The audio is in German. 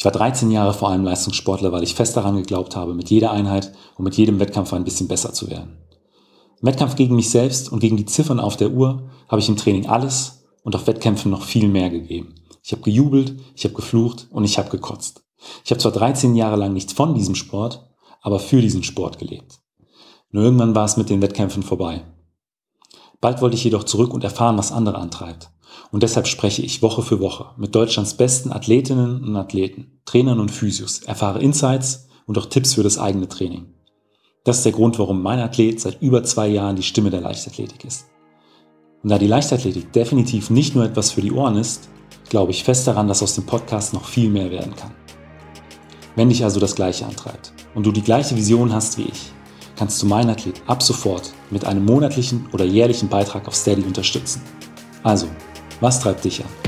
Ich war 13 Jahre vor allem Leistungssportler, weil ich fest daran geglaubt habe, mit jeder Einheit und mit jedem Wettkampf ein bisschen besser zu werden. Im Wettkampf gegen mich selbst und gegen die Ziffern auf der Uhr habe ich im Training alles und auf Wettkämpfen noch viel mehr gegeben. Ich habe gejubelt, ich habe geflucht und ich habe gekotzt. Ich habe zwar 13 Jahre lang nicht von diesem Sport, aber für diesen Sport gelebt. Nur irgendwann war es mit den Wettkämpfen vorbei. Bald wollte ich jedoch zurück und erfahren, was andere antreibt. Und deshalb spreche ich Woche für Woche mit Deutschlands besten Athletinnen und Athleten, Trainern und Physios, erfahre Insights und auch Tipps für das eigene Training. Das ist der Grund, warum mein Athlet seit über zwei Jahren die Stimme der Leichtathletik ist. Und da die Leichtathletik definitiv nicht nur etwas für die Ohren ist, glaube ich fest daran, dass aus dem Podcast noch viel mehr werden kann. Wenn dich also das Gleiche antreibt und du die gleiche Vision hast wie ich, kannst du meinen Athlet ab sofort mit einem monatlichen oder jährlichen Beitrag auf Steady unterstützen. Also, was treibt dich an?